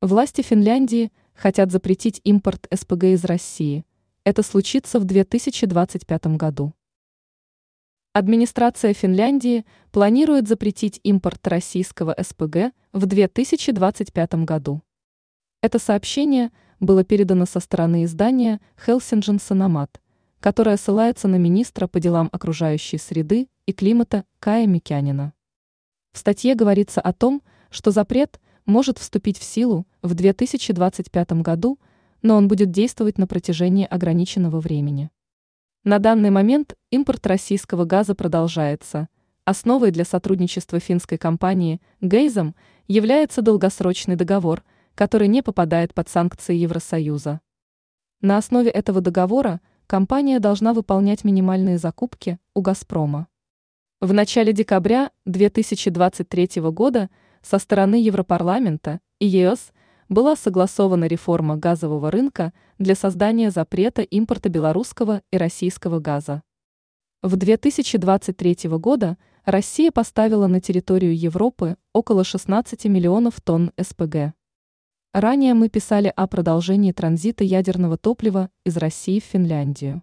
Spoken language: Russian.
Власти Финляндии хотят запретить импорт СПГ из России. Это случится в 2025 году. Администрация Финляндии планирует запретить импорт российского СПГ в 2025 году. Это сообщение было передано со стороны издания Хелсинджен Санамат, которое ссылается на министра по делам окружающей среды и климата Кая Микянина. В статье говорится о том, что запрет – может вступить в силу в 2025 году, но он будет действовать на протяжении ограниченного времени. На данный момент импорт российского газа продолжается. Основой для сотрудничества финской компании «Гейзом» является долгосрочный договор, который не попадает под санкции Евросоюза. На основе этого договора компания должна выполнять минимальные закупки у «Газпрома». В начале декабря 2023 года – со стороны Европарламента и ЕС была согласована реформа газового рынка для создания запрета импорта белорусского и российского газа. В 2023 года Россия поставила на территорию Европы около 16 миллионов тонн СПГ. Ранее мы писали о продолжении транзита ядерного топлива из России в Финляндию.